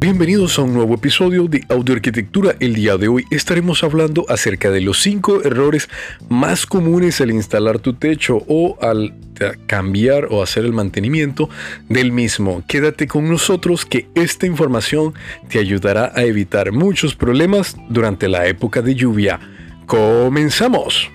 Bienvenidos a un nuevo episodio de Audio Arquitectura. El día de hoy estaremos hablando acerca de los 5 errores más comunes al instalar tu techo o al cambiar o hacer el mantenimiento del mismo. Quédate con nosotros que esta información te ayudará a evitar muchos problemas durante la época de lluvia. Comenzamos.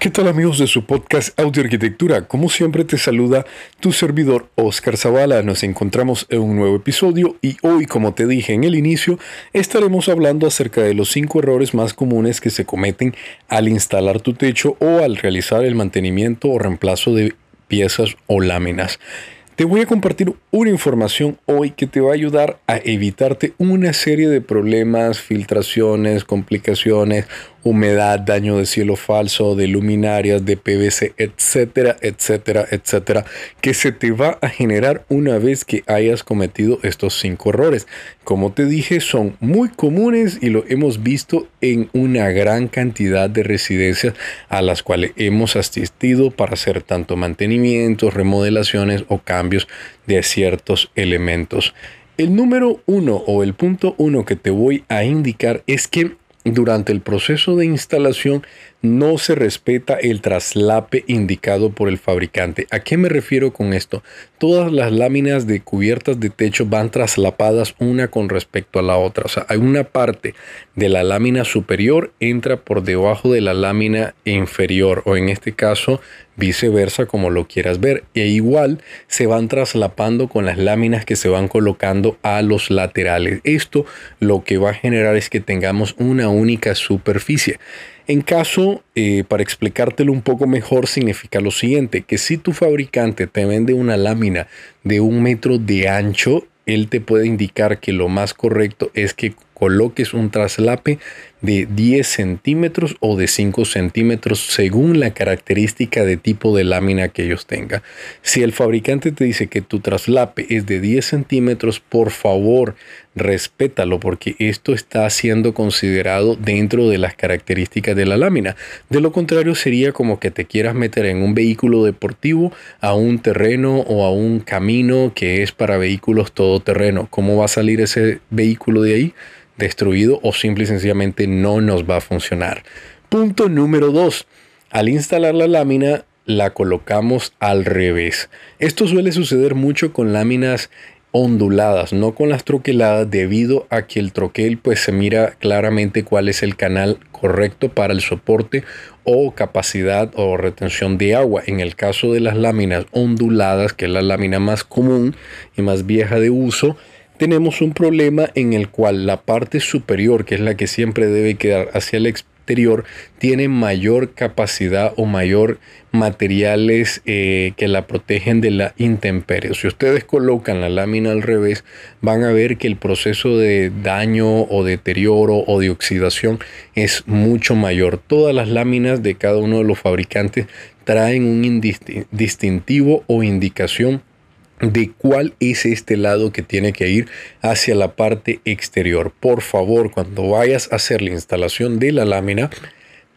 ¿Qué tal amigos de su podcast Audio Arquitectura? Como siempre te saluda tu servidor Oscar Zavala. Nos encontramos en un nuevo episodio y hoy, como te dije en el inicio, estaremos hablando acerca de los cinco errores más comunes que se cometen al instalar tu techo o al realizar el mantenimiento o reemplazo de piezas o láminas. Te voy a compartir una información hoy que te va a ayudar a evitarte una serie de problemas, filtraciones, complicaciones humedad, daño de cielo falso, de luminarias, de PVC, etcétera, etcétera, etcétera, que se te va a generar una vez que hayas cometido estos cinco errores. Como te dije, son muy comunes y lo hemos visto en una gran cantidad de residencias a las cuales hemos asistido para hacer tanto mantenimientos, remodelaciones o cambios de ciertos elementos. El número uno o el punto uno que te voy a indicar es que durante el proceso de instalación no se respeta el traslape indicado por el fabricante. ¿A qué me refiero con esto? Todas las láminas de cubiertas de techo van traslapadas una con respecto a la otra. O sea, hay una parte de la lámina superior entra por debajo de la lámina inferior o en este caso viceversa como lo quieras ver. E igual se van traslapando con las láminas que se van colocando a los laterales. Esto lo que va a generar es que tengamos una única superficie. En caso, eh, para explicártelo un poco mejor, significa lo siguiente, que si tu fabricante te vende una lámina de un metro de ancho, él te puede indicar que lo más correcto es que coloques un traslape de 10 centímetros o de 5 centímetros según la característica de tipo de lámina que ellos tengan. Si el fabricante te dice que tu traslape es de 10 centímetros, por favor respétalo porque esto está siendo considerado dentro de las características de la lámina. De lo contrario sería como que te quieras meter en un vehículo deportivo a un terreno o a un camino que es para vehículos todoterreno. ¿Cómo va a salir ese vehículo de ahí? Destruido o simple y sencillamente no nos va a funcionar. Punto número 2. Al instalar la lámina la colocamos al revés. Esto suele suceder mucho con láminas onduladas, no con las troqueladas, debido a que el troquel pues se mira claramente cuál es el canal correcto para el soporte o capacidad o retención de agua. En el caso de las láminas onduladas, que es la lámina más común y más vieja de uso, tenemos un problema en el cual la parte superior, que es la que siempre debe quedar hacia el exterior, tiene mayor capacidad o mayor materiales eh, que la protegen de la intemperie. Si ustedes colocan la lámina al revés, van a ver que el proceso de daño o deterioro o de oxidación es mucho mayor. Todas las láminas de cada uno de los fabricantes traen un distintivo o indicación de cuál es este lado que tiene que ir hacia la parte exterior. Por favor, cuando vayas a hacer la instalación de la lámina,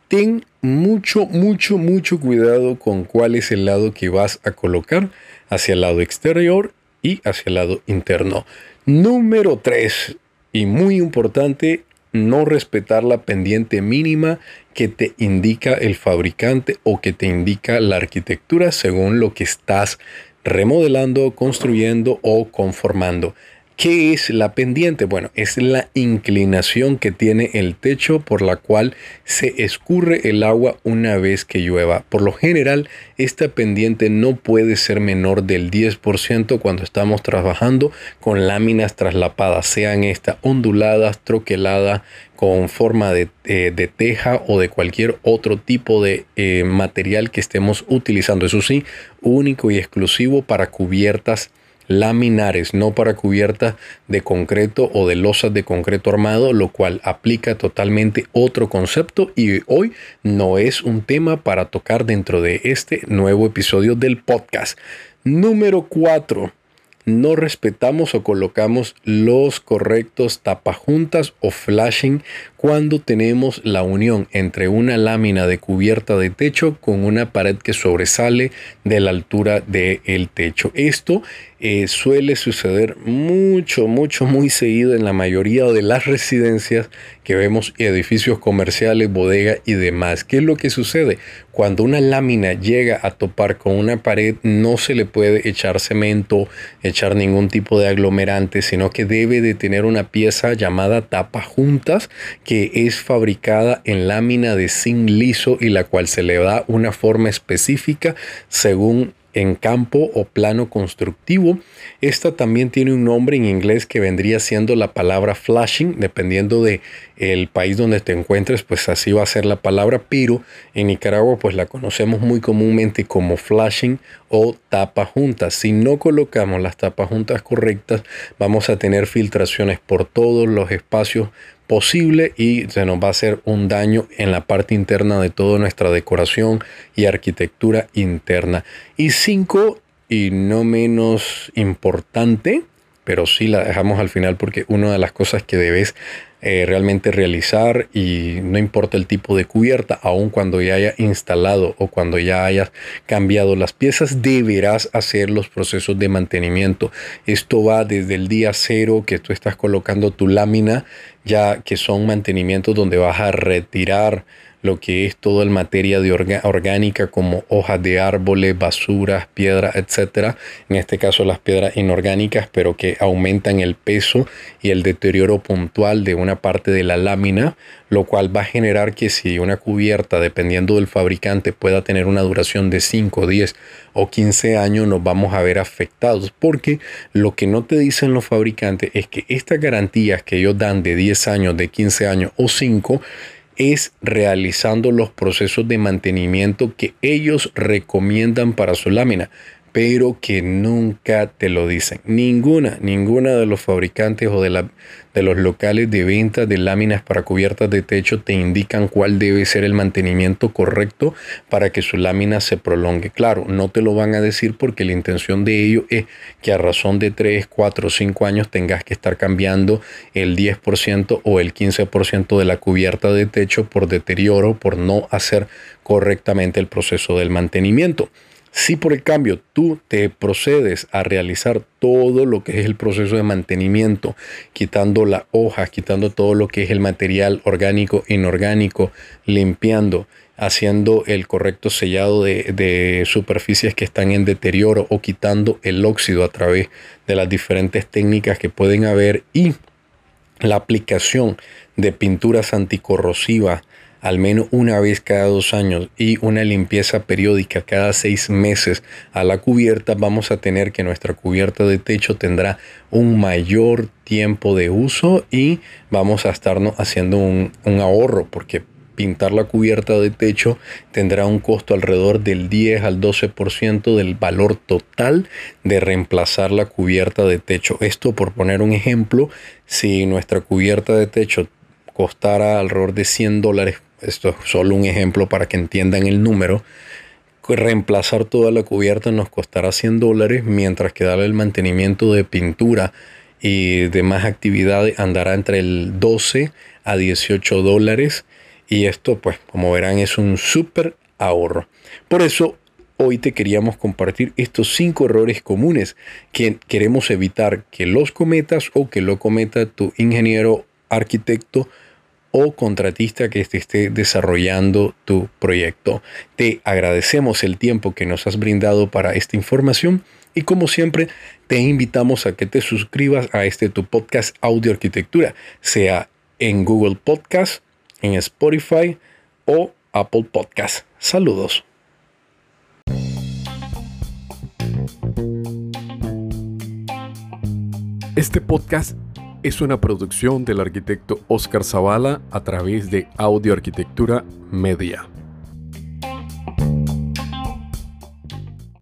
ten mucho, mucho, mucho cuidado con cuál es el lado que vas a colocar hacia el lado exterior y hacia el lado interno. Número 3, y muy importante, no respetar la pendiente mínima que te indica el fabricante o que te indica la arquitectura según lo que estás remodelando, construyendo o conformando. ¿Qué es la pendiente? Bueno, es la inclinación que tiene el techo por la cual se escurre el agua una vez que llueva. Por lo general, esta pendiente no puede ser menor del 10% cuando estamos trabajando con láminas traslapadas, sean estas onduladas, troqueladas, con forma de, eh, teja o de cualquier otro tipo de eh, material que estemos utilizando. Eso sí, único y exclusivo para cubiertas laminares, no para cubiertas de concreto o de losas de concreto armado, lo cual aplica totalmente otro concepto y hoy no es un tema para tocar dentro de este nuevo episodio del podcast. Número 4. No respetamos o colocamos los correctos tapajuntas o flashing cuando tenemos la unión entre una lámina de cubierta de techo con una pared que sobresale de la altura del techo. Esto eh, suele suceder mucho, mucho, muy seguido en la mayoría de las residencias que vemos, edificios comerciales, bodegas y demás. ¿Qué es lo que sucede? Cuando una lámina llega a topar con una pared, no se le puede echar cemento, echar ningún tipo de aglomerante, sino que debe de tener una pieza llamada tapa juntas que es fabricada en lámina de zinc liso y la cual se le da una forma específica según en campo o plano constructivo. Esta también tiene un nombre en inglés que vendría siendo la palabra flashing, dependiendo de el país donde te encuentres, pues así va a ser la palabra, pero en Nicaragua pues la conocemos muy comúnmente como flashing o tapa juntas. Si no colocamos las tapas juntas correctas, vamos a tener filtraciones por todos los espacios posible y se nos va a hacer un daño en la parte interna de toda nuestra decoración y arquitectura interna. Y cinco, y no menos importante, pero sí la dejamos al final porque una de las cosas que debes eh, realmente realizar y no importa el tipo de cubierta, aun cuando ya haya instalado o cuando ya hayas cambiado las piezas, deberás hacer los procesos de mantenimiento. Esto va desde el día cero que tú estás colocando tu lámina, ya que son mantenimientos donde vas a retirar lo que es todo el materia de orgánica como hojas de árboles, basuras, piedras, etcétera. En este caso las piedras inorgánicas, pero que aumentan el peso y el deterioro puntual de una parte de la lámina, lo cual va a generar que si una cubierta, dependiendo del fabricante, pueda tener una duración de 5, 10 o 15 años, nos vamos a ver afectados. Porque lo que no te dicen los fabricantes es que estas garantías que ellos dan de 10 años, de 15 años o 5, es realizando los procesos de mantenimiento que ellos recomiendan para su lámina pero que nunca te lo dicen. Ninguna, ninguna de los fabricantes o de, la, de los locales de venta de láminas para cubiertas de techo te indican cuál debe ser el mantenimiento correcto para que su lámina se prolongue. Claro, no te lo van a decir porque la intención de ello es que a razón de 3, 4, 5 años tengas que estar cambiando el 10% o el 15% de la cubierta de techo por deterioro, por no hacer correctamente el proceso del mantenimiento. Si por el cambio tú te procedes a realizar todo lo que es el proceso de mantenimiento, quitando la hoja, quitando todo lo que es el material orgánico, inorgánico, limpiando, haciendo el correcto sellado de, de, superficies que están en deterioro o quitando el óxido a través de las diferentes técnicas que pueden haber y la aplicación de pinturas anticorrosivas al menos una vez cada dos años y una limpieza periódica cada seis meses a la cubierta, vamos a tener que nuestra cubierta de techo tendrá un mayor tiempo de uso y vamos a estarnos haciendo un, ahorro porque pintar la cubierta de techo tendrá un costo alrededor del 10 al 12% del valor total de reemplazar la cubierta de techo. Esto por poner un ejemplo, si nuestra cubierta de techo costara alrededor de 100 dólares esto es solo un ejemplo para que entiendan el número, reemplazar toda la cubierta nos costará 100 dólares, mientras que darle el mantenimiento de pintura y demás actividades andará entre el 12 a 18 dólares. Y esto, pues, como verán, es un súper ahorro. Por eso, hoy te queríamos compartir estos cinco errores comunes que queremos evitar que los cometas o que lo cometa tu ingeniero, arquitecto o contratista que esté desarrollando tu proyecto. Te agradecemos el tiempo que nos has brindado para esta información y como siempre te invitamos a que te suscribas a este tu podcast Audio Arquitectura, sea en Google Podcast, en Spotify o Apple Podcast. Saludos. Este podcast es una producción del arquitecto Oscar Zavala a través de Audio Arquitectura Media.